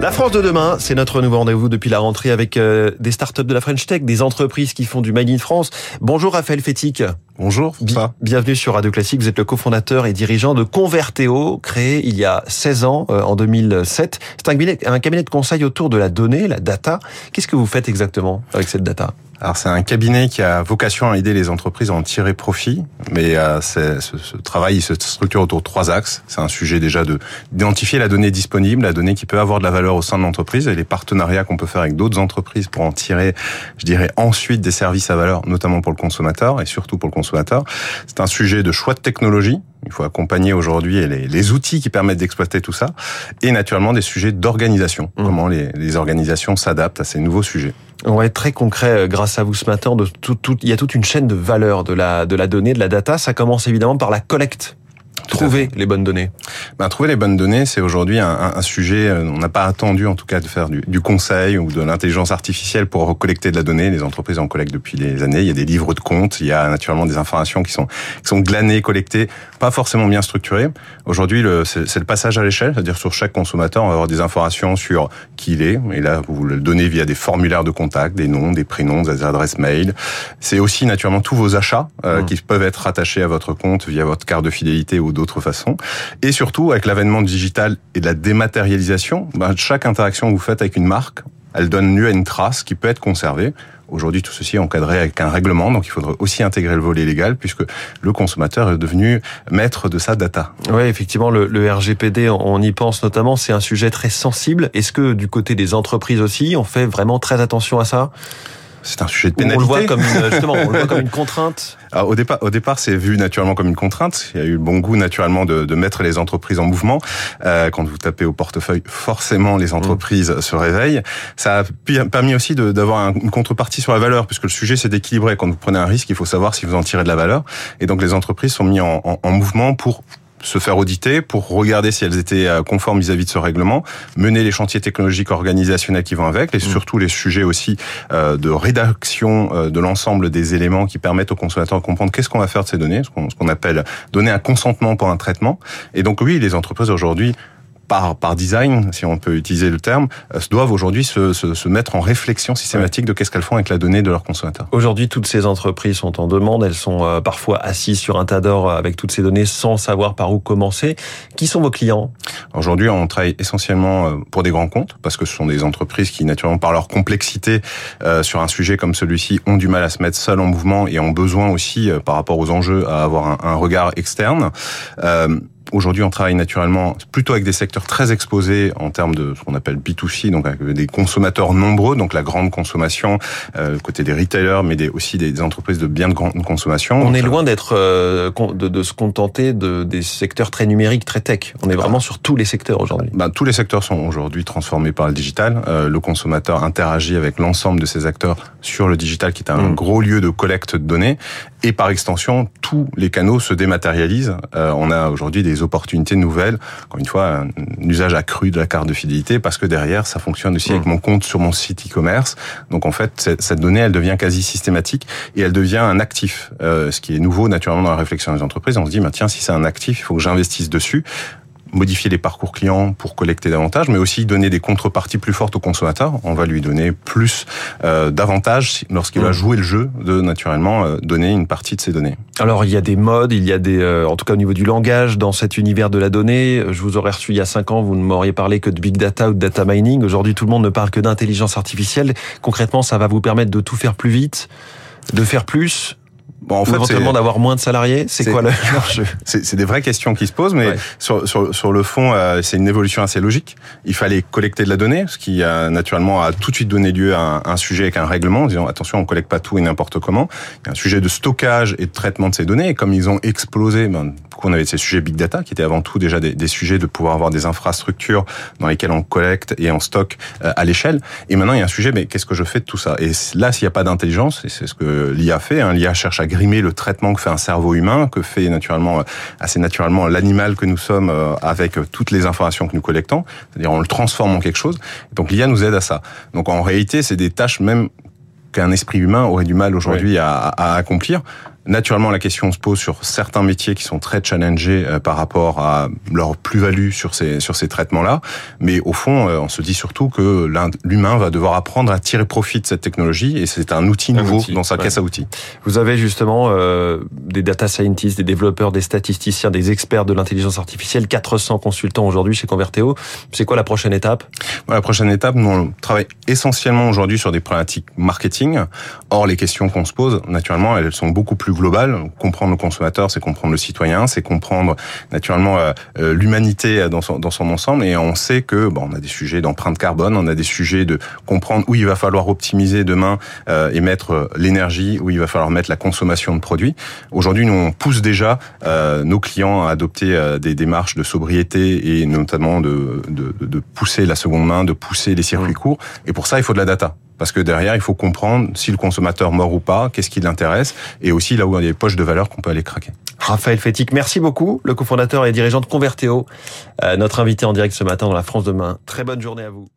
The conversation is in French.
La France de demain, c'est notre nouveau rendez-vous depuis la rentrée avec euh, des startups de la French Tech, des entreprises qui font du Made in France. Bonjour Raphaël Fétic. Bonjour. bienvenue sur Radio Classique. Vous êtes le cofondateur et dirigeant de Converteo, créé il y a 16 ans, euh, en 2007. C'est un cabinet, un cabinet de conseil autour de la donnée, la data. Qu'est-ce que vous faites exactement avec cette data? Alors c'est un cabinet qui a vocation à aider les entreprises à en tirer profit, mais euh, ce, ce, travail il se structure autour de trois axes. C'est un sujet déjà de d'identifier la donnée disponible, la donnée qui peut avoir de la valeur au sein de l'entreprise et les partenariats qu'on peut faire avec d'autres entreprises pour en tirer, je dirais ensuite des services à valeur, notamment pour le consommateur et surtout pour le consommateur. C'est un sujet de choix de technologie. Il faut accompagner aujourd'hui les, les, outils qui permettent d'exploiter tout ça, et naturellement des sujets d'organisation. Mmh. Comment les, les organisations s'adaptent à ces nouveaux sujets. On va être très concret euh, grâce à vous ce matin. De tout, tout, il y a toute une chaîne de valeur de la, de la donnée, de la data. Ça commence évidemment par la collecte Trouver les bonnes données. Ben, trouver les bonnes données, c'est aujourd'hui un, un, sujet. Euh, on n'a pas attendu, en tout cas, de faire du, du conseil ou de l'intelligence artificielle pour collecter de la donnée. Les entreprises en collectent depuis des années. Il y a des livres de comptes, il y a naturellement des informations qui sont qui sont glanées, collectées, pas forcément bien structurées. Aujourd'hui, c'est le passage à l'échelle, c'est-à-dire sur chaque consommateur, on va avoir des informations sur qui il est. Et là, vous le donnez via des formulaires de contact, des noms, des prénoms, des adresses mail. C'est aussi naturellement tous vos achats euh, mmh. qui peuvent être rattachés à votre compte via votre carte de fidélité ou d'autres Et surtout, avec l'avènement digital et de la dématérialisation, ben, chaque interaction que vous faites avec une marque, elle donne lieu à une trace qui peut être conservée. Aujourd'hui, tout ceci est encadré avec un règlement, donc il faudrait aussi intégrer le volet légal, puisque le consommateur est devenu maître de sa data. Oui, effectivement, le, le RGPD, on y pense notamment, c'est un sujet très sensible. Est-ce que du côté des entreprises aussi, on fait vraiment très attention à ça? C'est un sujet de pénalité. On le voit comme une, justement, on le voit comme une contrainte. Alors, au départ, au départ, c'est vu naturellement comme une contrainte. Il y a eu le bon goût naturellement de, de mettre les entreprises en mouvement. Euh, quand vous tapez au portefeuille, forcément, les entreprises mmh. se réveillent. Ça a permis aussi d'avoir une contrepartie sur la valeur, puisque le sujet c'est d'équilibrer. Quand vous prenez un risque, il faut savoir si vous en tirez de la valeur. Et donc, les entreprises sont mises en, en, en mouvement pour se faire auditer pour regarder si elles étaient euh, conformes vis-à-vis de ce règlement, mener les chantiers technologiques organisationnels qui vont avec, et mmh. surtout les sujets aussi euh, de rédaction euh, de l'ensemble des éléments qui permettent aux consommateurs de comprendre qu'est-ce qu'on va faire de ces données, ce qu'on appelle donner un consentement pour un traitement. Et donc oui, les entreprises aujourd'hui par, par design, si on peut utiliser le terme, euh, doivent aujourd'hui se, se, se, mettre en réflexion systématique de qu'est-ce qu'elles font avec la donnée de leurs consommateurs. Aujourd'hui, toutes ces entreprises sont en demande, elles sont euh, parfois assises sur un tas d'or avec toutes ces données sans savoir par où commencer. Qui sont vos clients? Aujourd'hui, on travaille essentiellement euh, pour des grands comptes, parce que ce sont des entreprises qui, naturellement, par leur complexité euh, sur un sujet comme celui-ci, ont du mal à se mettre seules en mouvement et ont besoin aussi, par rapport aux enjeux, à avoir un, un regard externe. Euh, Aujourd'hui, on travaille naturellement plutôt avec des secteurs très exposés en termes de ce qu'on appelle B2C, donc avec des consommateurs nombreux, donc la grande consommation, euh, côté des retailers, mais des, aussi des, entreprises de biens de grande consommation. On est loin d'être euh, de, de, se contenter de, des secteurs très numériques, très tech. On est vraiment sur tous les secteurs aujourd'hui. Ben, tous les secteurs sont aujourd'hui transformés par le digital. Euh, le consommateur interagit avec l'ensemble de ces acteurs sur le digital, qui est un mmh. gros lieu de collecte de données, et par extension, tous les canaux se dématérialisent. Euh, on a aujourd'hui des opportunités nouvelles. Encore une fois, un, usage accru de la carte de fidélité parce que derrière, ça fonctionne aussi avec mmh. mon compte sur mon site e-commerce. Donc en fait, cette donnée, elle devient quasi systématique et elle devient un actif. Euh, ce qui est nouveau naturellement dans la réflexion des entreprises. On se dit, bah, tiens, si c'est un actif, il faut que j'investisse dessus modifier les parcours clients pour collecter davantage, mais aussi donner des contreparties plus fortes au consommateur. On va lui donner plus euh, d'avantages lorsqu'il mmh. va jouer le jeu de naturellement euh, donner une partie de ses données. Alors il y a des modes, il y a des, euh, en tout cas au niveau du langage, dans cet univers de la donnée. Je vous aurais reçu il y a cinq ans, vous ne m'auriez parlé que de big data ou de data mining. Aujourd'hui, tout le monde ne parle que d'intelligence artificielle. Concrètement, ça va vous permettre de tout faire plus vite, de faire plus, Bon, en fait, éventuellement d'avoir moins de salariés, c'est quoi l'enjeu C'est des vraies questions qui se posent, mais ouais. sur, sur, sur, le fond, euh, c'est une évolution assez logique. Il fallait collecter de la donnée, ce qui a naturellement a tout de suite donné lieu à un, un sujet avec un règlement, en disant attention, on collecte pas tout et n'importe comment. Il y a un sujet de stockage et de traitement de ces données, et comme ils ont explosé, ben, on avait ces sujets big data, qui étaient avant tout déjà des, des, sujets de pouvoir avoir des infrastructures dans lesquelles on collecte et on stocke euh, à l'échelle. Et maintenant, il y a un sujet, mais qu'est-ce que je fais de tout ça? Et là, s'il n'y a pas d'intelligence, et c'est ce que l'IA fait, hein, l'IA cherche à grimer le traitement que fait un cerveau humain, que fait naturellement, euh, assez naturellement l'animal que nous sommes euh, avec euh, toutes les informations que nous collectons. C'est-à-dire on le transforme en quelque chose. Donc l'IA nous aide à ça. Donc en réalité, c'est des tâches même qu'un esprit humain aurait du mal aujourd'hui oui. à, à, accomplir. Naturellement, la question se pose sur certains métiers qui sont très challengés euh, par rapport à leur plus-value sur ces sur ces traitements-là. Mais au fond, euh, on se dit surtout que l'humain va devoir apprendre à tirer profit de cette technologie et c'est un outil nouveau dans sa caisse à outils. Vous avez justement euh, des data scientists, des développeurs, des statisticiens, des experts de l'intelligence artificielle, 400 consultants aujourd'hui chez Converteo. C'est quoi la prochaine étape? La prochaine étape, nous on travaille essentiellement aujourd'hui sur des problématiques marketing. Or, les questions qu'on se pose, naturellement, elles sont beaucoup plus global. Comprendre le consommateur, c'est comprendre le citoyen, c'est comprendre naturellement euh, euh, l'humanité dans son, dans son ensemble. Et on sait que bon, on a des sujets d'empreinte carbone, on a des sujets de comprendre où il va falloir optimiser demain euh, et mettre l'énergie, où il va falloir mettre la consommation de produits. Aujourd'hui, nous on pousse déjà nos clients à adopter des démarches de sobriété et notamment de, de, de pousser la seconde main, de pousser les circuits mmh. courts. Et pour ça, il faut de la data parce que derrière, il faut comprendre si le consommateur mort ou pas, qu'est-ce qui l'intéresse, et aussi là où il y a des poches de valeur qu'on peut aller craquer. Raphaël Fétic, merci beaucoup, le cofondateur et dirigeant de Converteo, euh, notre invité en direct ce matin dans la France demain. Très bonne journée à vous.